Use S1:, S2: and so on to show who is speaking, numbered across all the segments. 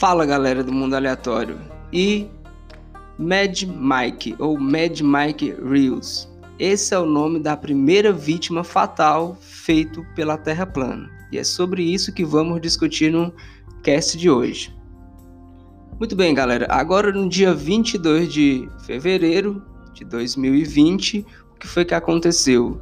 S1: Fala galera do mundo aleatório e Mad Mike ou Mad Mike Reels. Esse é o nome da primeira vítima fatal feito pela Terra plana. E é sobre isso que vamos discutir no cast de hoje. Muito bem, galera. Agora no dia 22 de fevereiro de 2020, o que foi que aconteceu?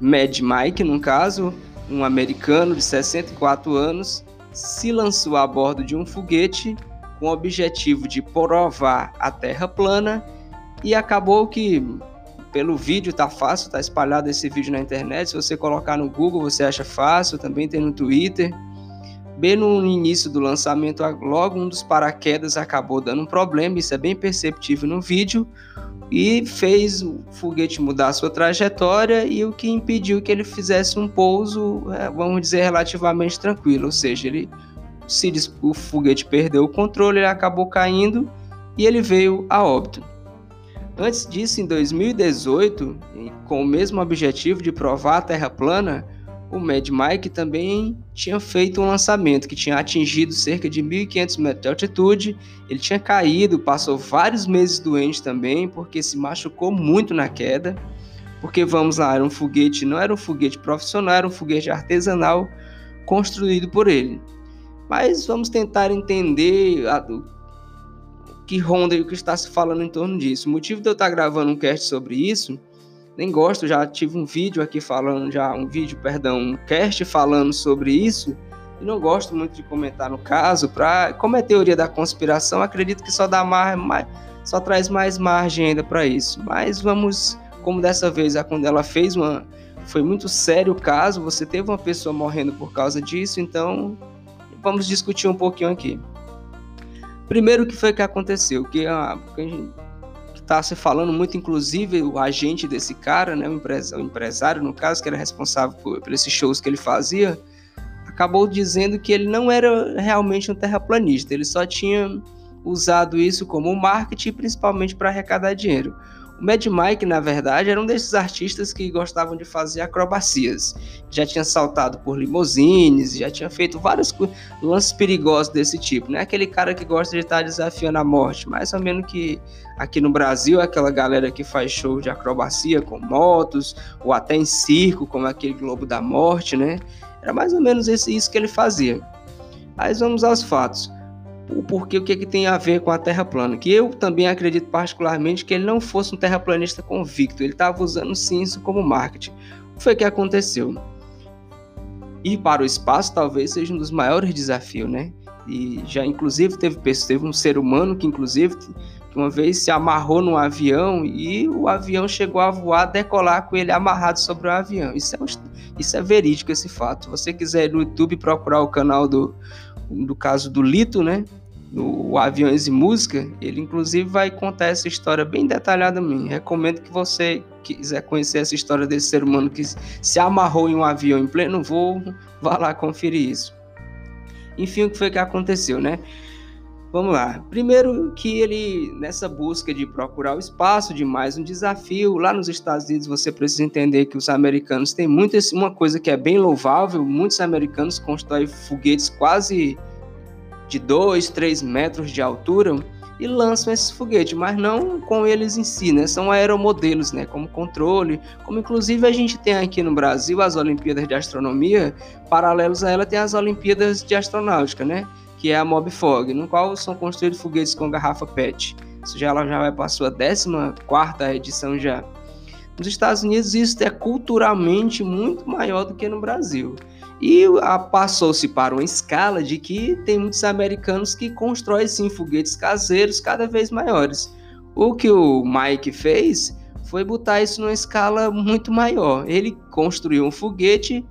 S1: Mad Mike, no caso, um americano de 64 anos, se lançou a bordo de um foguete com o objetivo de provar a Terra plana e acabou que pelo vídeo tá fácil, tá espalhado esse vídeo na internet. Se você colocar no Google, você acha fácil, também tem no Twitter. Bem no início do lançamento, logo um dos paraquedas acabou dando um problema, isso é bem perceptível no vídeo, e fez o foguete mudar sua trajetória e o que impediu que ele fizesse um pouso, é, vamos dizer, relativamente tranquilo. Ou seja, ele se o foguete perdeu o controle, ele acabou caindo e ele veio a óbito. Antes disso, em 2018, com o mesmo objetivo de provar a Terra plana, o Mad Mike também tinha feito um lançamento que tinha atingido cerca de 1.500 metros de altitude. Ele tinha caído, passou vários meses doente também, porque se machucou muito na queda. Porque vamos lá, era um foguete, não era um foguete profissional, era um foguete artesanal construído por ele. Mas vamos tentar entender a, que ronda e o que está se falando em torno disso. O motivo de eu estar gravando um cast sobre isso nem gosto, já tive um vídeo aqui falando, já um vídeo, perdão, um cast falando sobre isso, e não gosto muito de comentar no caso, para como é teoria da conspiração, acredito que só dá mais, mais só traz mais margem ainda para isso. Mas vamos, como dessa vez a quando ela fez uma foi muito sério o caso, você teve uma pessoa morrendo por causa disso, então vamos discutir um pouquinho aqui. Primeiro, o que foi que aconteceu? Que a, está se falando muito, inclusive o agente desse cara, né, o, empresário, o empresário no caso, que era responsável por, por esses shows que ele fazia, acabou dizendo que ele não era realmente um terraplanista, ele só tinha usado isso como marketing, principalmente para arrecadar dinheiro. O Mad Mike, na verdade, era um desses artistas que gostavam de fazer acrobacias. Já tinha saltado por limousines, já tinha feito vários lances perigosos desse tipo. Não é aquele cara que gosta de estar desafiando a morte, mais ou menos que aqui no Brasil, aquela galera que faz show de acrobacia com motos, ou até em circo, como aquele Globo da Morte, né? Era mais ou menos isso que ele fazia. Mas vamos aos fatos o porquê, o que, é que tem a ver com a Terra plana. Que eu também acredito particularmente que ele não fosse um terraplanista convicto, ele estava usando sim isso como marketing. O que foi que aconteceu? Ir para o espaço talvez seja um dos maiores desafios, né? E já inclusive teve, teve um ser humano que inclusive que uma vez se amarrou num avião e o avião chegou a voar, decolar com ele amarrado sobre o avião. Isso é, um, isso é verídico esse fato. Se você quiser ir no YouTube procurar o canal do do caso do Lito, né? No Aviões e Música, ele inclusive vai contar essa história bem detalhadamente. Recomendo que você quiser conhecer essa história desse ser humano que se amarrou em um avião em pleno voo, vá lá conferir isso. Enfim, o que foi que aconteceu, né? Vamos lá. Primeiro que ele, nessa busca de procurar o espaço, de mais um desafio, lá nos Estados Unidos você precisa entender que os americanos têm muito uma coisa que é bem louvável, muitos americanos constroem foguetes quase de 2, 3 metros de altura e lançam esses foguetes, mas não com eles em si, né? São aeromodelos, né? Como controle, como inclusive a gente tem aqui no Brasil as Olimpíadas de Astronomia, paralelos a ela tem as Olimpíadas de Astronáutica, né? Que é a Mobfog, no qual são construídos foguetes com garrafa PET. Isso já, ela já vai para a sua 14 edição já. Nos Estados Unidos isso é culturalmente muito maior do que no Brasil. E passou-se para uma escala de que tem muitos americanos que constroem sim foguetes caseiros cada vez maiores. O que o Mike fez foi botar isso numa escala muito maior. Ele construiu um foguete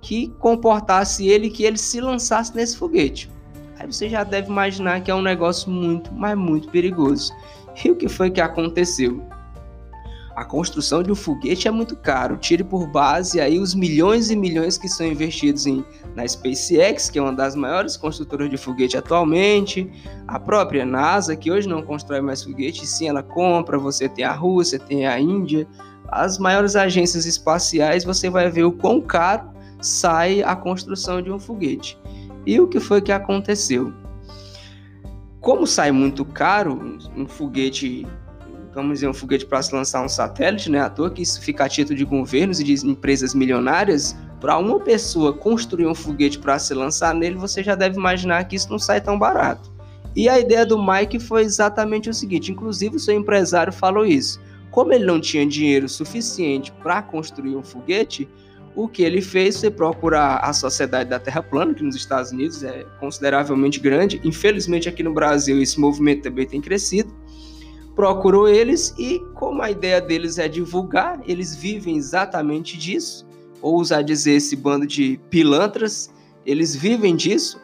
S1: que comportasse ele que ele se lançasse nesse foguete. Aí você já deve imaginar que é um negócio muito, mas muito perigoso. E o que foi que aconteceu? A construção de um foguete é muito caro. Tire por base aí os milhões e milhões que são investidos em, na SpaceX, que é uma das maiores construtoras de foguete atualmente, a própria NASA, que hoje não constrói mais foguete, sim ela compra. Você tem a Rússia, tem a Índia, as maiores agências espaciais. Você vai ver o quão caro sai a construção de um foguete. E o que foi que aconteceu? como sai muito caro um foguete, vamos dizer, um foguete para se lançar um satélite, né? À toa que isso fica a título de governos e de empresas milionárias, para uma pessoa construir um foguete para se lançar nele, você já deve imaginar que isso não sai tão barato. E a ideia do Mike foi exatamente o seguinte: inclusive o seu empresário falou isso. Como ele não tinha dinheiro suficiente para construir um foguete, o que ele fez foi procurar a Sociedade da Terra Plana, que nos Estados Unidos é consideravelmente grande. Infelizmente, aqui no Brasil, esse movimento também tem crescido. Procurou eles e, como a ideia deles é divulgar, eles vivem exatamente disso. Ou usar dizer esse bando de pilantras, eles vivem disso.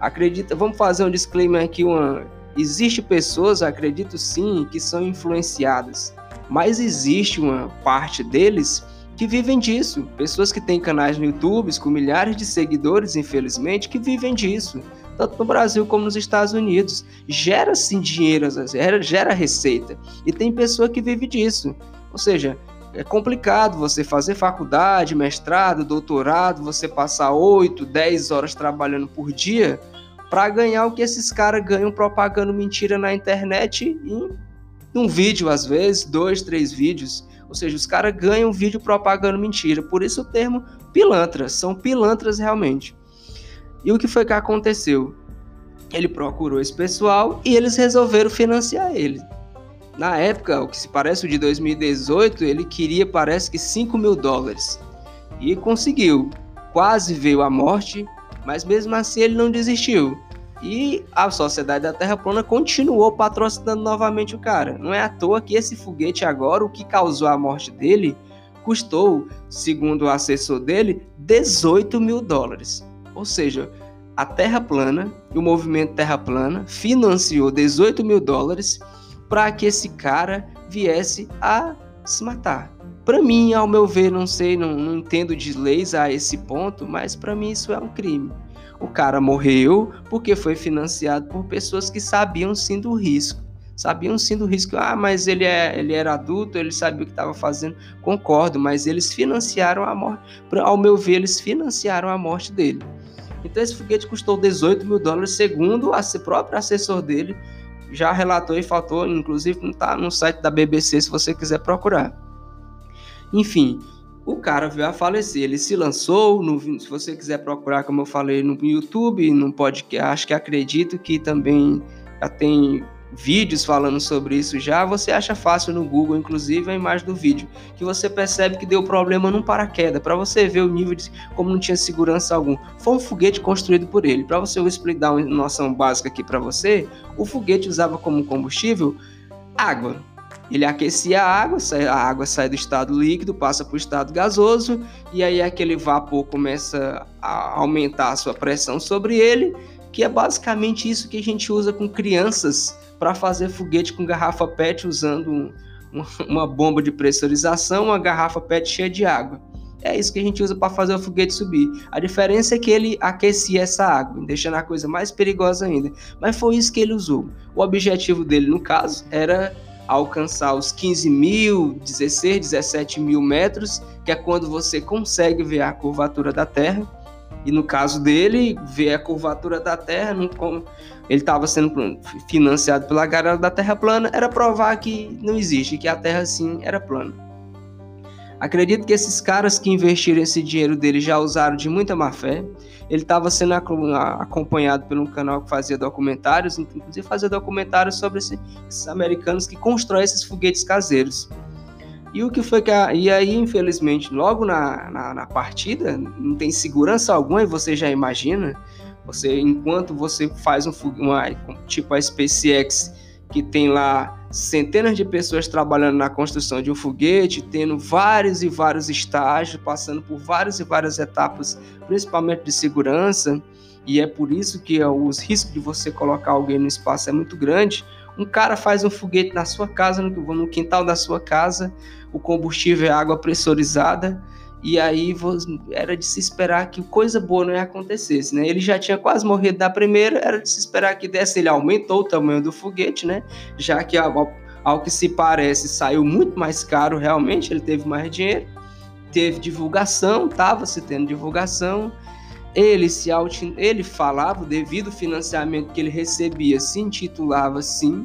S1: Acredita, vamos fazer um disclaimer aqui, uma existe pessoas, acredito sim, que são influenciadas, mas existe uma parte deles que vivem disso. Pessoas que têm canais no YouTube com milhares de seguidores, infelizmente, que vivem disso. Tanto no Brasil como nos Estados Unidos. Gera sim dinheiro, gera, gera receita. E tem pessoa que vive disso. Ou seja, é complicado você fazer faculdade, mestrado, doutorado, você passar 8, 10 horas trabalhando por dia para ganhar o que esses caras ganham propagando mentira na internet em um vídeo, às vezes, dois, três vídeos. Ou seja, os caras ganham vídeo propagando mentira. Por isso o termo pilantras. São pilantras realmente. E o que foi que aconteceu? Ele procurou esse pessoal e eles resolveram financiar ele. Na época, o que se parece o de 2018, ele queria, parece que 5 mil dólares. E conseguiu. Quase veio a morte, mas mesmo assim ele não desistiu. E a Sociedade da Terra Plana continuou patrocinando novamente o cara. Não é à toa que esse foguete agora, o que causou a morte dele, custou, segundo o assessor dele, 18 mil dólares. Ou seja, a Terra Plana e o movimento Terra Plana financiou 18 mil dólares para que esse cara viesse a se matar. Para mim, ao meu ver, não sei, não, não entendo de leis a esse ponto, mas para mim isso é um crime. O cara morreu porque foi financiado por pessoas que sabiam sim do risco. Sabiam sim do risco. Ah, mas ele, é, ele era adulto, ele sabia o que estava fazendo. Concordo, mas eles financiaram a morte. Ao meu ver, eles financiaram a morte dele. Então esse foguete custou 18 mil dólares, segundo o próprio assessor dele. Já relatou e faltou, inclusive está no site da BBC se você quiser procurar. Enfim, o cara veio a falecer. Ele se lançou, no, se você quiser procurar, como eu falei, no YouTube, no podcast, acho que acredito que também já tem vídeos falando sobre isso já, você acha fácil no Google, inclusive a imagem do vídeo, que você percebe que deu problema num paraquedas, para você ver o nível de como não tinha segurança algum. Foi um foguete construído por ele. Para você eu explicar uma noção básica aqui para você, o foguete usava como combustível água. Ele aquecia a água, a água sai do estado líquido, passa para o estado gasoso, e aí aquele vapor começa a aumentar a sua pressão sobre ele, que é basicamente isso que a gente usa com crianças para fazer foguete com garrafa PET usando um, uma bomba de pressurização, uma garrafa PET cheia de água. É isso que a gente usa para fazer o foguete subir. A diferença é que ele aquecia essa água, deixando a coisa mais perigosa ainda. Mas foi isso que ele usou. O objetivo dele, no caso, era alcançar os 15 mil, 16, 17 mil metros, que é quando você consegue ver a curvatura da Terra. E no caso dele, ver a curvatura da Terra, como ele estava sendo financiado pela galera da Terra plana, era provar que não existe, que a Terra sim era plana. Acredito que esses caras que investiram esse dinheiro dele já usaram de muita má fé. Ele estava sendo acompanhado por um canal que fazia documentários, inclusive fazia documentários sobre esses americanos que constroem esses foguetes caseiros. E o que foi que. A, e aí, infelizmente, logo na, na, na, partida, não tem segurança alguma, e você já imagina. Você, enquanto você faz um tipo a SpaceX que tem lá centenas de pessoas trabalhando na construção de um foguete, tendo vários e vários estágios, passando por várias e várias etapas, principalmente de segurança, e é por isso que os riscos de você colocar alguém no espaço é muito grande. Um cara faz um foguete na sua casa, no quintal da sua casa, o combustível é água pressurizada, e aí era de se esperar que coisa boa não ia acontecer, né? Ele já tinha quase morrido da primeira, era de se esperar que desse. Ele aumentou o tamanho do foguete, né? Já que ao, ao que se parece saiu muito mais caro, realmente ele teve mais dinheiro, teve divulgação, estava se tendo divulgação ele se ele falava, devido ao financiamento que ele recebia, se intitulava assim,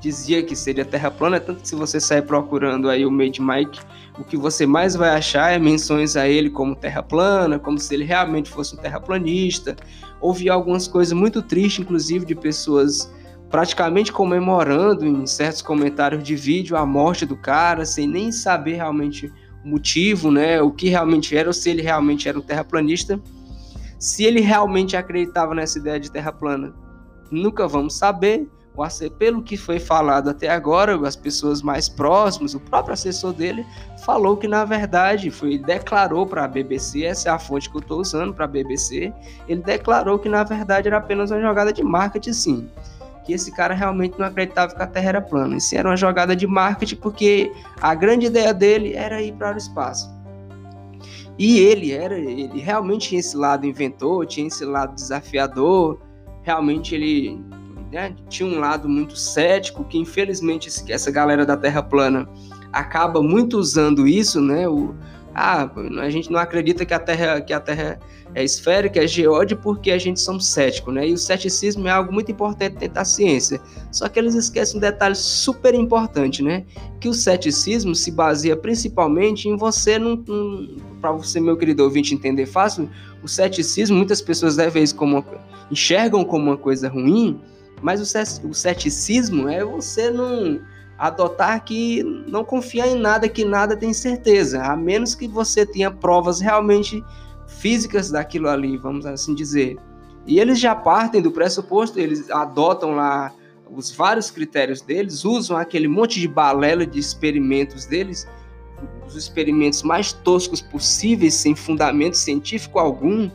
S1: dizia que seria terra plana, tanto que se você sair procurando aí o Made Mike, o que você mais vai achar é menções a ele como terra plana, como se ele realmente fosse um terraplanista. Ouvi algumas coisas muito tristes, inclusive de pessoas praticamente comemorando em certos comentários de vídeo a morte do cara, sem nem saber realmente o motivo, né, o que realmente era, ou se ele realmente era um terraplanista. Se ele realmente acreditava nessa ideia de terra plana, nunca vamos saber. Pelo que foi falado até agora, as pessoas mais próximas, o próprio assessor dele, falou que na verdade foi declarou para a BBC, essa é a fonte que eu estou usando para a BBC, ele declarou que na verdade era apenas uma jogada de marketing, sim que esse cara realmente não acreditava que a Terra era plana. Isso era uma jogada de marketing porque a grande ideia dele era ir para o espaço. E ele era, ele realmente tinha esse lado inventor, tinha esse lado desafiador. Realmente ele né, tinha um lado muito cético que infelizmente essa galera da Terra plana acaba muito usando isso, né? O, ah, a gente não acredita que a Terra, que a Terra é esférica, é geóide, porque a gente somos céticos, né? E o ceticismo é algo muito importante dentro da ciência. Só que eles esquecem um detalhe super importante, né? Que o ceticismo se baseia principalmente em você, não, para você, meu querido ouvinte, entender fácil, o ceticismo, muitas pessoas devem como enxergam como uma coisa ruim, mas o ceticismo é você não adotar que não confiar em nada que nada tem certeza, a menos que você tenha provas realmente físicas daquilo ali, vamos assim dizer. E eles já partem do pressuposto, eles adotam lá os vários critérios deles, usam aquele monte de balela de experimentos deles, os experimentos mais toscos possíveis, sem fundamento científico algum,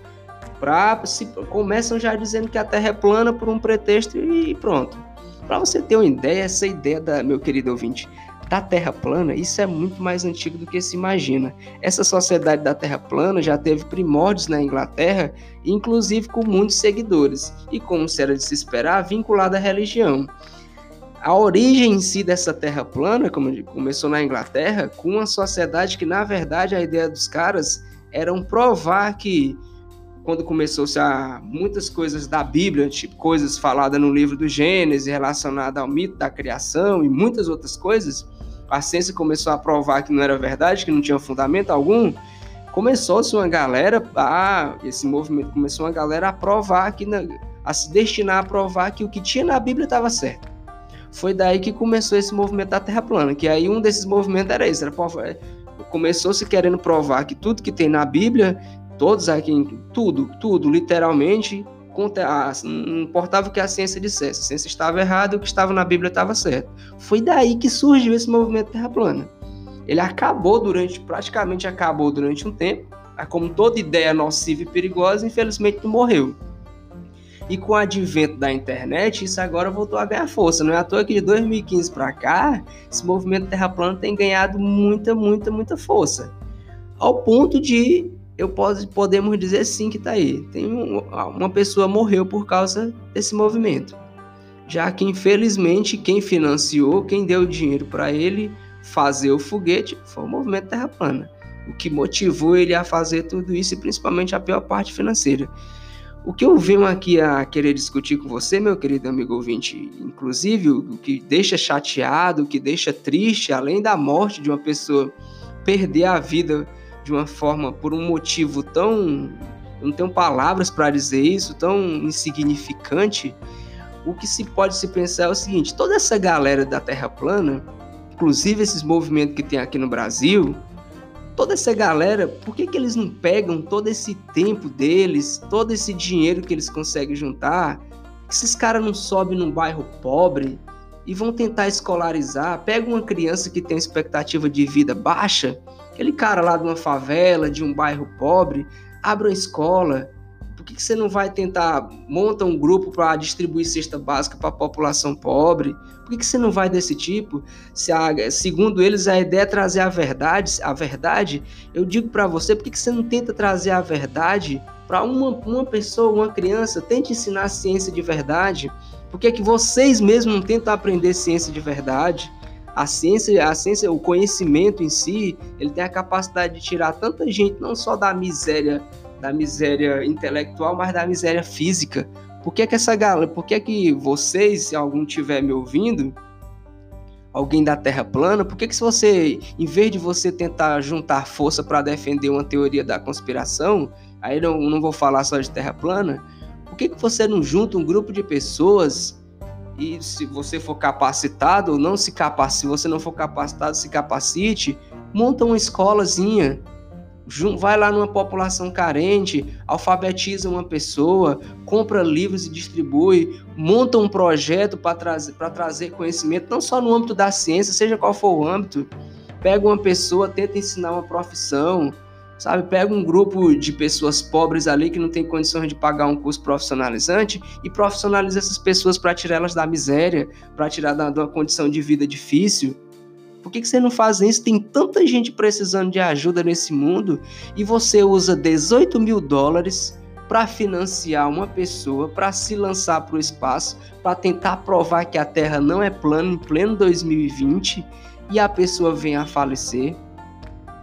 S1: para se começam já dizendo que a Terra é plana por um pretexto e pronto. Para você ter uma ideia, essa ideia da meu querido ouvinte da Terra plana, isso é muito mais antigo do que se imagina. Essa sociedade da Terra plana já teve primórdios na Inglaterra, inclusive com muitos seguidores, e como se era de se esperar, vinculada à religião. A origem em si dessa Terra plana, como começou na Inglaterra, com uma sociedade que na verdade a ideia dos caras era provar que quando começou-se a muitas coisas da Bíblia, tipo coisas faladas no livro do Gênesis relacionadas ao mito da criação e muitas outras coisas, a ciência começou a provar que não era verdade, que não tinha fundamento algum, começou-se uma galera a esse movimento começou uma galera a provar que a se destinar a provar que o que tinha na Bíblia estava certo. Foi daí que começou esse movimento da Terra plana, que aí um desses movimentos era esse, era começou se querendo provar que tudo que tem na Bíblia todos aqui, tudo, tudo, literalmente, não importava o que a ciência dissesse, a ciência estava errada, o que estava na Bíblia estava certo. Foi daí que surgiu esse movimento Terra plana. Ele acabou durante, praticamente acabou durante um tempo, como toda ideia nociva e perigosa, infelizmente morreu. E com o advento da internet, isso agora voltou a ganhar força. Não é à toa que de 2015 para cá, esse movimento Terra plana tem ganhado muita, muita, muita força. Ao ponto de eu posso, podemos dizer sim que está aí. Tem um, uma pessoa morreu por causa desse movimento. Já que, infelizmente, quem financiou, quem deu dinheiro para ele fazer o foguete foi o movimento Terra Plana. O que motivou ele a fazer tudo isso e principalmente a pior parte financeira. O que eu venho aqui a querer discutir com você, meu querido amigo ouvinte, inclusive o que deixa chateado, o que deixa triste, além da morte de uma pessoa perder a vida de uma forma, por um motivo tão. Eu não tenho palavras para dizer isso, tão insignificante. O que se pode se pensar é o seguinte: toda essa galera da Terra plana, inclusive esses movimentos que tem aqui no Brasil, toda essa galera, por que, que eles não pegam todo esse tempo deles, todo esse dinheiro que eles conseguem juntar? Que esses caras não sobem num bairro pobre e vão tentar escolarizar? Pega uma criança que tem expectativa de vida baixa Aquele cara lá de uma favela, de um bairro pobre, abre uma escola. Por que, que você não vai tentar monta um grupo para distribuir cesta básica para a população pobre? Por que, que você não vai desse tipo? Se a, segundo eles a ideia é trazer a verdade, a verdade, eu digo para você, por que, que você não tenta trazer a verdade para uma, uma pessoa, uma criança? Tente ensinar ciência de verdade. Por que, que vocês mesmos não tentam aprender ciência de verdade? A ciência, a ciência, o conhecimento em si, ele tem a capacidade de tirar tanta gente não só da miséria da miséria intelectual, mas da miséria física. Por que, que essa galera, por que, que vocês, se algum tiver me ouvindo, alguém da Terra plana, por que, que se você, em vez de você tentar juntar força para defender uma teoria da conspiração, aí não, não vou falar só de Terra plana, por que, que você não junta um grupo de pessoas e se você for capacitado, não se capacite, se você não for capacitado, se capacite, monta uma escolazinha, vai lá numa população carente, alfabetiza uma pessoa, compra livros e distribui, monta um projeto para trazer, trazer conhecimento, não só no âmbito da ciência, seja qual for o âmbito. Pega uma pessoa, tenta ensinar uma profissão, sabe? Pega um grupo de pessoas pobres ali que não tem condições de pagar um curso profissionalizante e profissionaliza essas pessoas para tirar elas da miséria, para tirar da, de uma condição de vida difícil. Por que, que você não faz isso? Tem tanta gente precisando de ajuda nesse mundo e você usa 18 mil dólares para financiar uma pessoa para se lançar para o espaço, para tentar provar que a Terra não é plana em pleno 2020 e a pessoa vem a falecer.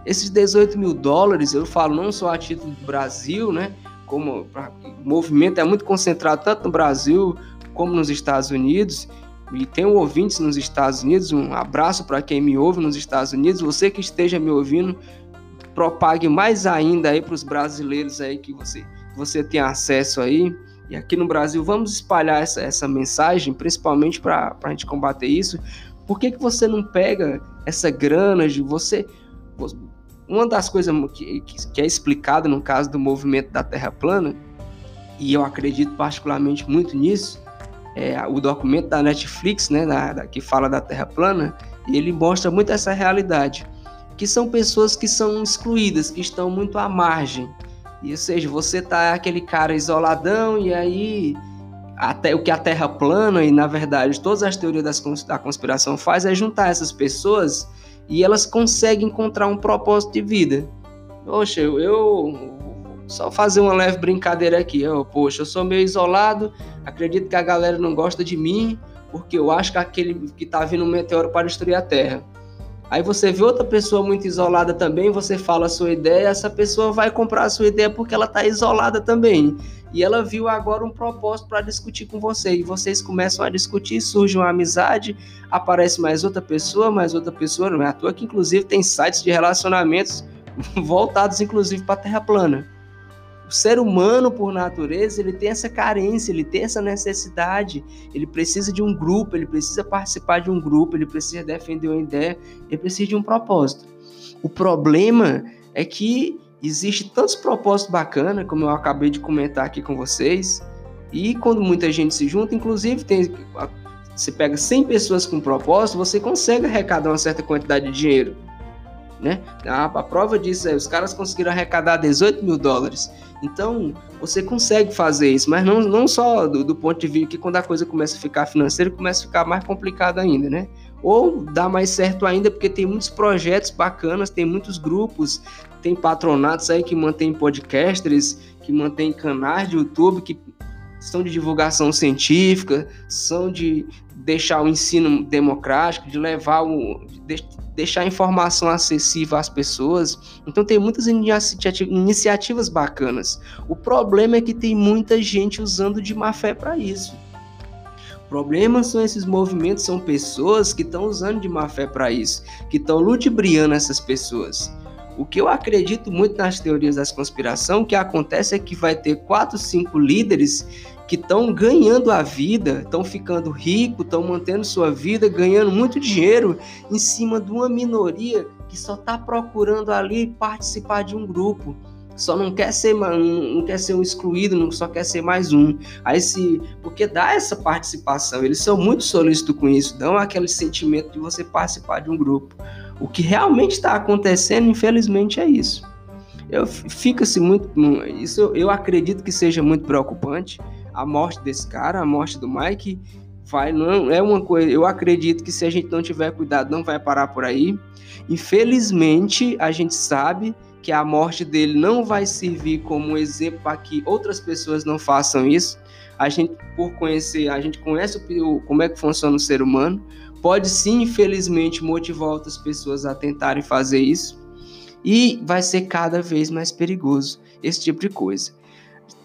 S1: Esses 18 mil dólares, eu falo não só a título do Brasil, né? Como o movimento é muito concentrado tanto no Brasil como nos Estados Unidos. E tenho ouvintes nos Estados Unidos. Um abraço para quem me ouve nos Estados Unidos. Você que esteja me ouvindo, propague mais ainda aí para os brasileiros aí que você, você tem acesso aí. E aqui no Brasil, vamos espalhar essa, essa mensagem, principalmente para a gente combater isso. Por que, que você não pega essa grana de você uma das coisas que, que é explicada no caso do movimento da Terra plana, e eu acredito particularmente muito nisso, é o documento da Netflix, né, da, que fala da Terra plana, ele mostra muito essa realidade, que são pessoas que são excluídas, que estão muito à margem. E, ou seja, você tá aquele cara isoladão e aí até o que a Terra plana e na verdade todas as teorias das, da conspiração faz é juntar essas pessoas e elas conseguem encontrar um propósito de vida. Poxa, eu, eu só fazer uma leve brincadeira aqui. Eu, poxa, eu sou meio isolado, acredito que a galera não gosta de mim, porque eu acho que aquele que tá vindo um meteoro para destruir a Terra. Aí você vê outra pessoa muito isolada também, você fala a sua ideia, essa pessoa vai comprar a sua ideia porque ela está isolada também. E ela viu agora um propósito para discutir com você. E vocês começam a discutir, surge uma amizade, aparece mais outra pessoa, mais outra pessoa. Não é à toa que, inclusive, tem sites de relacionamentos voltados, inclusive, para a Terra plana. O ser humano, por natureza, ele tem essa carência, ele tem essa necessidade, ele precisa de um grupo, ele precisa participar de um grupo, ele precisa defender uma ideia, ele precisa de um propósito. O problema é que existe tantos propósitos bacanas, como eu acabei de comentar aqui com vocês, e quando muita gente se junta, inclusive tem você pega 100 pessoas com propósito, você consegue arrecadar uma certa quantidade de dinheiro. Né? A, a prova disso é os caras conseguiram arrecadar 18 mil dólares. Então, você consegue fazer isso, mas não, não só do, do, ponto de vista que quando a coisa começa a ficar financeira, começa a ficar mais complicado ainda, né? Ou dá mais certo ainda, porque tem muitos projetos bacanas, tem muitos grupos, tem patronatos aí que mantêm podcasters, que mantêm canais de YouTube, que são de divulgação científica, são de deixar o ensino democrático, de levar o. De deixar a informação acessível às pessoas. Então tem muitas iniciativas bacanas. O problema é que tem muita gente usando de má fé para isso. O problema são esses movimentos, são pessoas que estão usando de má fé para isso, que estão ludibriando essas pessoas. O que eu acredito muito nas teorias das conspiração, o que acontece é que vai ter quatro, cinco líderes que estão ganhando a vida, estão ficando ricos, estão mantendo sua vida, ganhando muito dinheiro em cima de uma minoria que só está procurando ali participar de um grupo. Só não quer ser não quer ser um excluído, não só quer ser mais um. Aí se porque dá essa participação, eles são muito solícitos com isso, dão aquele sentimento de você participar de um grupo. O que realmente está acontecendo, infelizmente, é isso. Eu fica-se muito, isso eu acredito que seja muito preocupante a morte desse cara, a morte do Mike, vai não é uma coisa. Eu acredito que se a gente não tiver cuidado, não vai parar por aí. Infelizmente, a gente sabe que a morte dele não vai servir como exemplo para que outras pessoas não façam isso. A gente, por conhecer, a gente conhece o, como é que funciona o ser humano, pode sim, infelizmente, motivar outras pessoas a tentarem fazer isso. E vai ser cada vez mais perigoso esse tipo de coisa.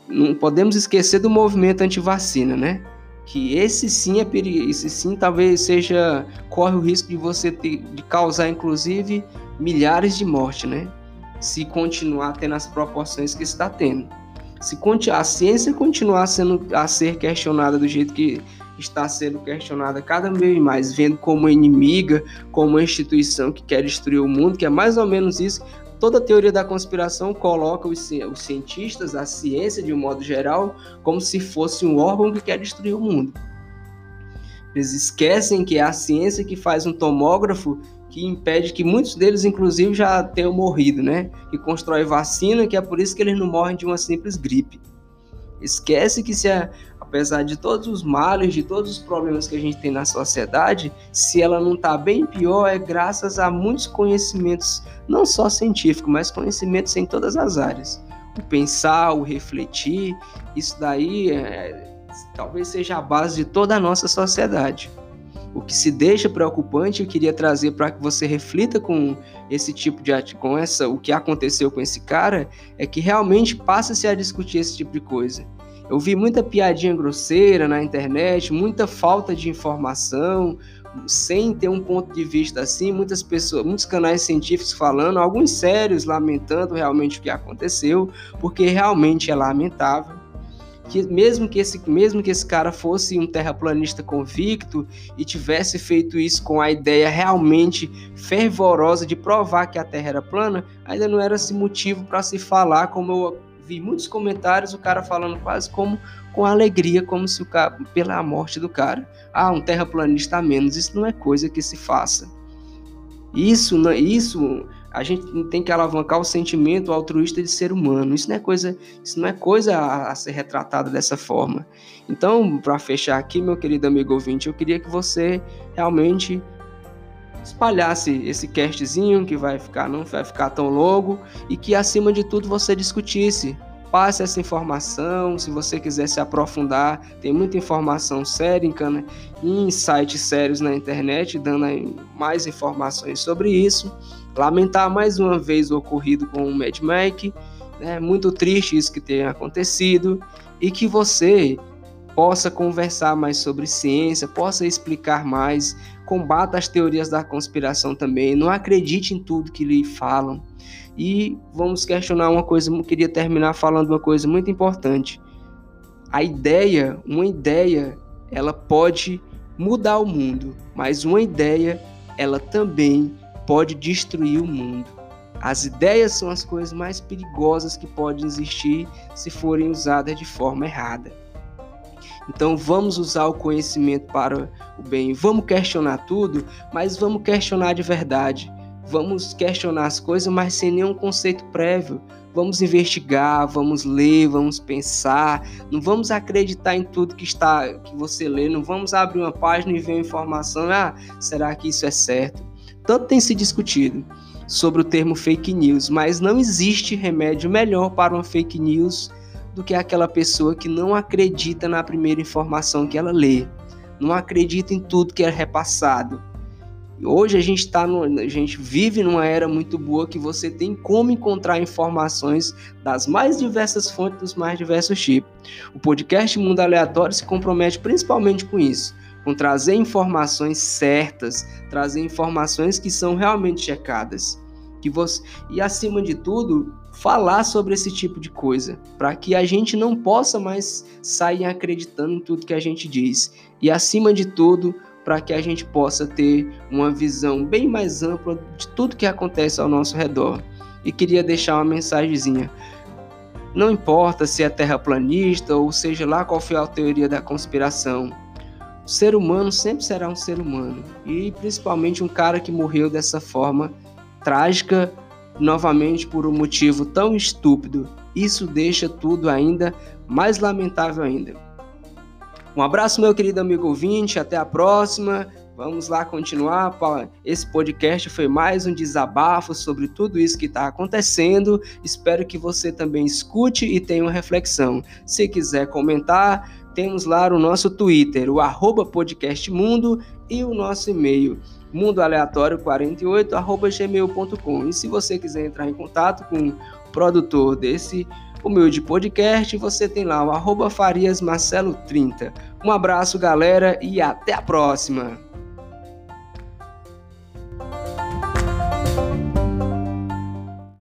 S1: Não podemos esquecer do movimento anti-vacina, né? Que esse sim é perigoso, esse sim talvez seja corre o risco de você ter, de causar inclusive milhares de mortes, né? Se continuar tendo as proporções que está tendo. Se a ciência continuar sendo a ser questionada do jeito que está sendo questionada cada vez mais, vendo como inimiga, como uma instituição que quer destruir o mundo, que é mais ou menos isso. Toda teoria da conspiração coloca os, os cientistas, a ciência de um modo geral, como se fosse um órgão que quer destruir o mundo. Eles esquecem que é a ciência que faz um tomógrafo que impede que muitos deles, inclusive, já tenham morrido, né? Que constrói vacina, que é por isso que eles não morrem de uma simples gripe. Esquece que se a, apesar de todos os males, de todos os problemas que a gente tem na sociedade, se ela não está bem pior, é graças a muitos conhecimentos, não só científicos, mas conhecimentos em todas as áreas. O pensar, o refletir, isso daí é, talvez seja a base de toda a nossa sociedade. O que se deixa preocupante, eu queria trazer para que você reflita com esse tipo de com essa, o que aconteceu com esse cara, é que realmente passa-se a discutir esse tipo de coisa. Eu vi muita piadinha grosseira na internet, muita falta de informação, sem ter um ponto de vista assim, muitas pessoas, muitos canais científicos falando, alguns sérios lamentando realmente o que aconteceu, porque realmente é lamentável que mesmo que esse mesmo que esse cara fosse um terraplanista convicto e tivesse feito isso com a ideia realmente fervorosa de provar que a Terra era plana, ainda não era esse motivo para se falar, como eu vi muitos comentários, o cara falando quase como com alegria, como se o cara, pela morte do cara. Ah, um terraplanista a menos, isso não é coisa que se faça. Isso, isso a gente tem que alavancar o sentimento altruísta de ser humano. Isso não é coisa, isso não é coisa a, a ser retratada dessa forma. Então, para fechar aqui, meu querido amigo ouvinte, eu queria que você realmente espalhasse esse castzinho que vai ficar não vai ficar tão longo e que acima de tudo você discutisse passe essa informação. Se você quiser se aprofundar, tem muita informação séria em sites sérios na internet, dando mais informações sobre isso. Lamentar mais uma vez o ocorrido com o Mad Mike, né? muito triste isso que tenha acontecido e que você possa conversar mais sobre ciência, possa explicar mais, combata as teorias da conspiração também, não acredite em tudo que lhe falam. E vamos questionar uma coisa, eu queria terminar falando uma coisa muito importante. A ideia, uma ideia, ela pode mudar o mundo, mas uma ideia, ela também pode destruir o mundo. As ideias são as coisas mais perigosas que podem existir se forem usadas de forma errada. Então vamos usar o conhecimento para o bem. Vamos questionar tudo, mas vamos questionar de verdade. Vamos questionar as coisas, mas sem nenhum conceito prévio. Vamos investigar, vamos ler, vamos pensar. Não vamos acreditar em tudo que está que você lê. Não vamos abrir uma página e ver uma informação. Ah, será que isso é certo? Tanto tem se discutido sobre o termo fake news, mas não existe remédio melhor para uma fake news do que aquela pessoa que não acredita na primeira informação que ela lê, não acredita em tudo que é repassado, Hoje a gente está a gente vive numa era muito boa que você tem como encontrar informações das mais diversas fontes dos mais diversos tipos. O podcast Mundo Aleatório se compromete principalmente com isso, com trazer informações certas, trazer informações que são realmente checadas, que você e acima de tudo falar sobre esse tipo de coisa, para que a gente não possa mais sair acreditando em tudo que a gente diz. E acima de tudo, para que a gente possa ter uma visão bem mais ampla de tudo que acontece ao nosso redor. E queria deixar uma mensagenzinha. Não importa se é terraplanista ou seja lá qual for a teoria da conspiração, o ser humano sempre será um ser humano e principalmente um cara que morreu dessa forma trágica, novamente por um motivo tão estúpido. Isso deixa tudo ainda mais lamentável ainda. Um abraço, meu querido amigo ouvinte. Até a próxima. Vamos lá continuar. Esse podcast foi mais um desabafo sobre tudo isso que está acontecendo. Espero que você também escute e tenha uma reflexão. Se quiser comentar, temos lá o nosso Twitter, o podcastmundo e o nosso e-mail mundoaleatório48@gmail.com. E se você quiser entrar em contato com o produtor desse humilde podcast, você tem lá o arroba Farias Marcelo 30. Um abraço, galera, e até a próxima!